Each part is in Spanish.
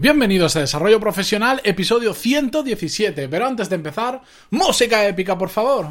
Bienvenidos a Desarrollo Profesional, episodio 117. Pero antes de empezar, música épica, por favor.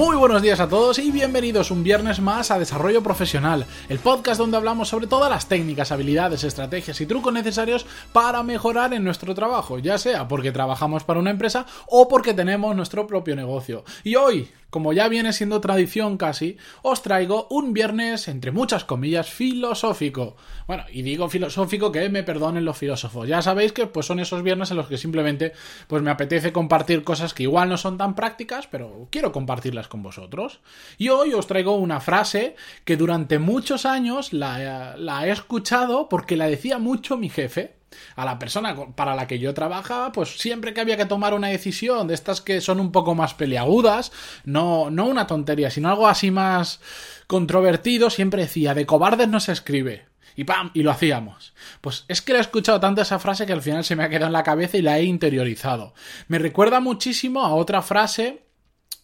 Muy buenos días a todos y bienvenidos un viernes más a Desarrollo Profesional, el podcast donde hablamos sobre todas las técnicas, habilidades, estrategias y trucos necesarios para mejorar en nuestro trabajo, ya sea porque trabajamos para una empresa o porque tenemos nuestro propio negocio. Y hoy como ya viene siendo tradición casi, os traigo un viernes, entre muchas comillas, filosófico. Bueno, y digo filosófico que me perdonen los filósofos. Ya sabéis que pues son esos viernes en los que simplemente pues me apetece compartir cosas que igual no son tan prácticas, pero quiero compartirlas con vosotros. Y hoy os traigo una frase que durante muchos años la, la he escuchado porque la decía mucho mi jefe a la persona para la que yo trabajaba, pues siempre que había que tomar una decisión de estas que son un poco más peliagudas, no, no una tontería, sino algo así más controvertido, siempre decía, de cobardes no se escribe. Y ¡pam! Y lo hacíamos. Pues es que le he escuchado tanto esa frase que al final se me ha quedado en la cabeza y la he interiorizado. Me recuerda muchísimo a otra frase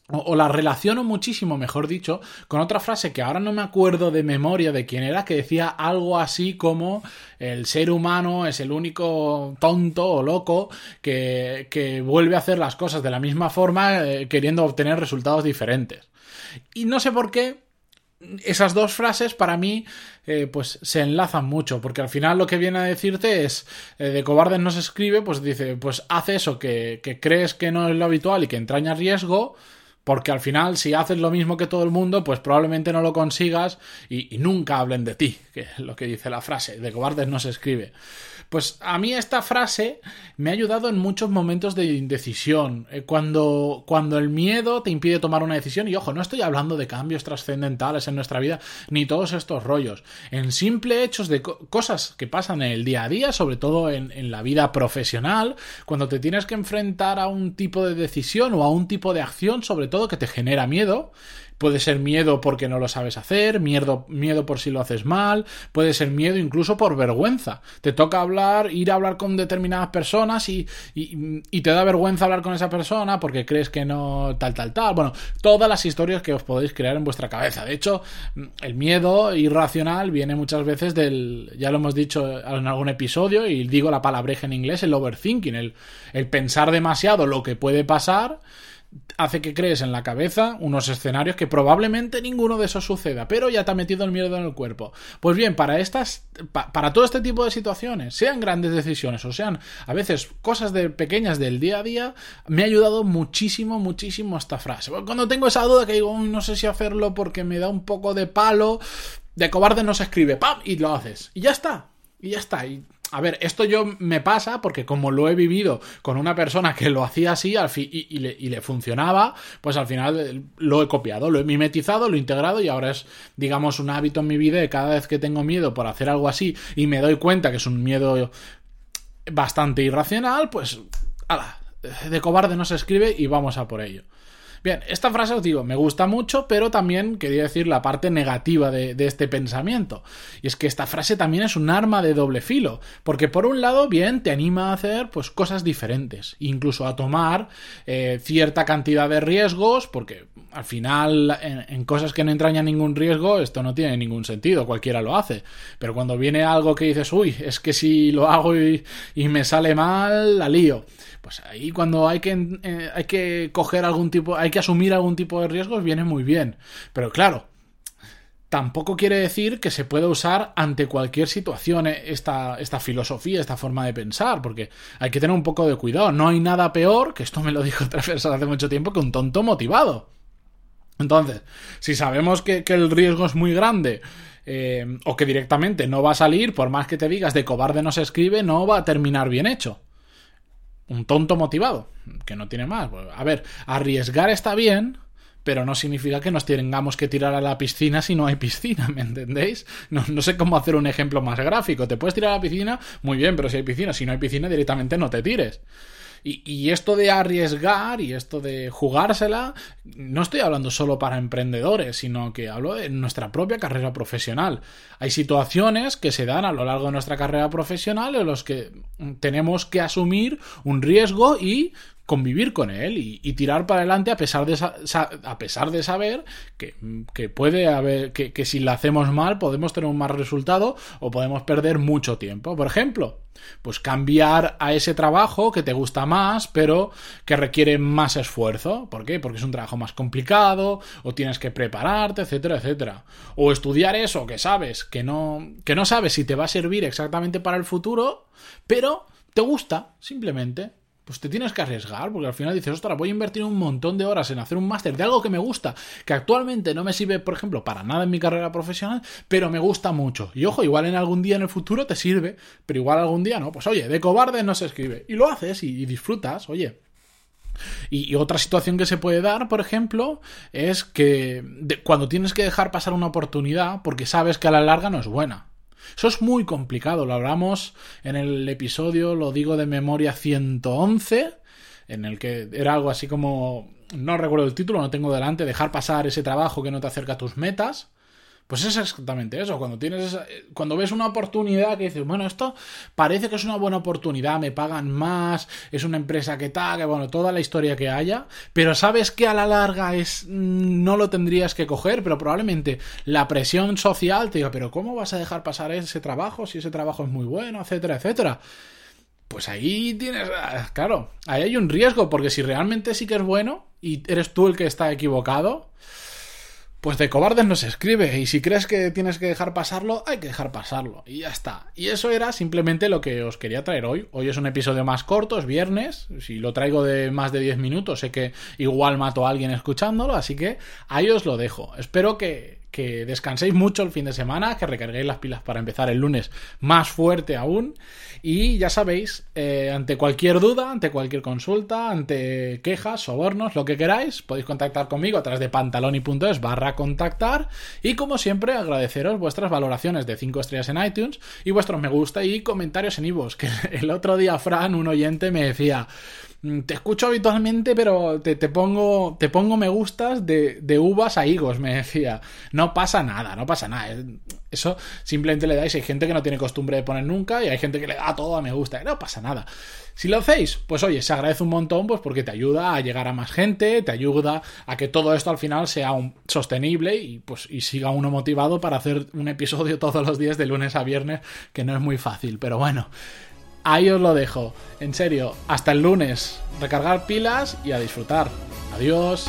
o, la relaciono muchísimo, mejor dicho, con otra frase que ahora no me acuerdo de memoria de quién era, que decía algo así como el ser humano es el único tonto o loco que, que vuelve a hacer las cosas de la misma forma eh, queriendo obtener resultados diferentes. Y no sé por qué, esas dos frases para mí eh, pues se enlazan mucho porque al final lo que viene a decirte es eh, de cobardes no se escribe pues dice pues hace eso que, que crees que no es lo habitual y que entraña riesgo porque al final, si haces lo mismo que todo el mundo, pues probablemente no lo consigas y, nunca hablen de ti, que es lo que dice la frase, de cobardes no se escribe. Pues a mí esta frase me ha ayudado en muchos momentos de indecisión, eh, cuando, cuando el miedo te impide tomar una decisión, y ojo, no estoy hablando de cambios trascendentales en nuestra vida, ni todos estos rollos, en simple hechos de cosas que pasan en el día a día, sobre todo en, en la vida profesional, cuando te tienes que enfrentar a un tipo de decisión o a un tipo de acción, sobre todo que te genera miedo. Puede ser miedo porque no lo sabes hacer, miedo, miedo por si lo haces mal, puede ser miedo incluso por vergüenza. Te toca hablar, ir a hablar con determinadas personas y, y, te da vergüenza hablar con esa persona porque crees que no tal, tal, tal. Bueno, todas las historias que os podéis crear en vuestra cabeza. De hecho, el miedo irracional viene muchas veces del, ya lo hemos dicho en algún episodio y digo la palabreja en inglés, el overthinking, el pensar demasiado lo que puede pasar hace que crees en la cabeza unos escenarios que probablemente ninguno de esos suceda, pero ya te ha metido el miedo en el cuerpo. Pues bien, para estas, para todo este tipo de situaciones, sean grandes decisiones o sean a veces cosas de pequeñas del día a día, me ha ayudado muchísimo, muchísimo esta frase. Cuando tengo esa duda que digo, no sé si hacerlo porque me da un poco de palo, de cobarde no se escribe, ¡pam! y lo haces. Y ya está. Y ya está. Y a ver, esto yo me pasa porque como lo he vivido con una persona que lo hacía así al y, le, funcionaba, pues al final eh, lo he copiado, lo he mimetizado, lo he integrado y ahora es, digamos, un hábito en mi vida de cada vez que tengo miedo por hacer algo así y me doy cuenta que es un miedo bastante irracional, pues, ala, de cobarde no se escribe y vamos a por ello. Bien, esta frase os digo, me gusta mucho, pero también quería decir la parte negativa de, este pensamiento. Y es que esta frase también es un arma de doble filo, porque por un lado, bien, te anima a hacer pues cosas diferentes, incluso a tomar eh, cierta cantidad de riesgos, porque al final en, cosas que no entrañan ningún riesgo, esto no tiene ningún sentido, cualquiera lo hace. Pero cuando viene algo que dices, uy, es que si lo hago y, y me sale mal, la lío. Pues ahí cuando hay que, eh, hay que coger algún tipo, hay que asumir algún tipo de riesgos, viene muy bien. Pero claro, tampoco quiere decir que se pueda usar ante cualquier situación eh, esta, esta filosofía, esta forma de pensar, porque hay que tener un poco de cuidado. No hay nada peor, que esto me lo dijo otra persona hace mucho tiempo, que un tonto motivado. Entonces, si sabemos que, el riesgo es muy grande, eh, o que directamente no va a salir, por más que te digas de cobarde no se escribe, no va a terminar bien hecho un tonto motivado, que no tiene más. Pues, a ver, arriesgar está bien, pero no significa que nos tengamos que tirar a la piscina si no hay piscina, ¿me entendéis? No, no, sé cómo hacer un ejemplo más gráfico. Te puedes tirar a la piscina, muy bien, pero si hay piscina, si no hay piscina, directamente no te tires. Y, esto de arriesgar y esto de jugársela, no estoy hablando solo para emprendedores, sino que hablo de nuestra propia carrera profesional. Hay situaciones que se dan a lo largo de nuestra carrera profesional en los que tenemos que asumir un riesgo y convivir con él y, tirar para adelante a pesar de, a pesar de saber que, puede haber, que, que, si lo hacemos mal podemos tener un mal resultado o podemos perder mucho tiempo. Por ejemplo, pues cambiar a ese trabajo que te gusta más, pero que requiere más esfuerzo. ¿Por qué? Porque es un trabajo más complicado, o tienes que prepararte, etcétera, etcétera. O estudiar eso que sabes, que no, que no sabes si te va a servir exactamente para el futuro, pero te gusta, simplemente pues te tienes que arriesgar, porque al final dices, ostras, voy a invertir un montón de horas en hacer un máster de algo que me gusta, que actualmente no me sirve, por ejemplo, para nada en mi carrera profesional, pero me gusta mucho. Y ojo, igual en algún día en el futuro te sirve, pero igual algún día no. Pues oye, de cobarde no se escribe. Y lo haces y, disfrutas, oye. Y, otra situación que se puede dar, por ejemplo, es que cuando tienes que dejar pasar una oportunidad porque sabes que a la larga no es buena. Eso es muy complicado, lo hablamos en el episodio, lo digo de memoria 111, en el que era algo así como, no recuerdo el título, no tengo delante, dejar pasar ese trabajo que no te acerca a tus metas. Pues es exactamente eso. Cuando tienes cuando ves una oportunidad que dices, bueno, esto parece que es una buena oportunidad, me pagan más, es una empresa que tal, que bueno, toda la historia que haya, pero sabes que a la larga es no lo tendrías que coger, pero probablemente la presión social te diga, pero ¿cómo vas a dejar pasar ese trabajo si ese trabajo es muy bueno, etcétera, etcétera? Pues ahí tienes, claro, ahí hay un riesgo, porque si realmente sí que es bueno y eres tú el que está equivocado, pues de cobardes no se escribe. Y si crees que tienes que dejar pasarlo, hay que dejar pasarlo. Y ya está. Y eso era simplemente lo que os quería traer hoy. Hoy es un episodio más corto, es viernes. Si lo traigo de más de 10 minutos, sé que igual mato a alguien escuchándolo. Así que ahí os lo dejo. Espero que, que descanséis mucho el fin de semana, que recarguéis las pilas para empezar el lunes más fuerte aún. Y ya sabéis, eh, ante cualquier duda, ante cualquier consulta, ante quejas, sobornos, lo que queráis, podéis contactar conmigo a través de pantaloni.es barra contactar. Y como siempre, agradeceros vuestras valoraciones de 5 estrellas en iTunes y vuestros me gusta y comentarios en iVoox. Que el otro día, Fran, un oyente, me decía te escucho habitualmente, pero te, pongo, te pongo me gustas de, de, uvas a higos, me decía. No pasa nada, no pasa nada. Eso simplemente le dais. Hay gente que no tiene costumbre de poner nunca y hay gente que le da todo a me gusta. No pasa nada. Si lo hacéis, pues oye, se agradece un montón, pues porque te ayuda a llegar a más gente, te ayuda a que todo esto al final sea un, sostenible y pues y siga uno motivado para hacer un episodio todos los días de lunes a viernes, que no es muy fácil, pero bueno. Ahí os lo dejo. En serio, hasta el lunes. Recargar pilas y a disfrutar. Adiós.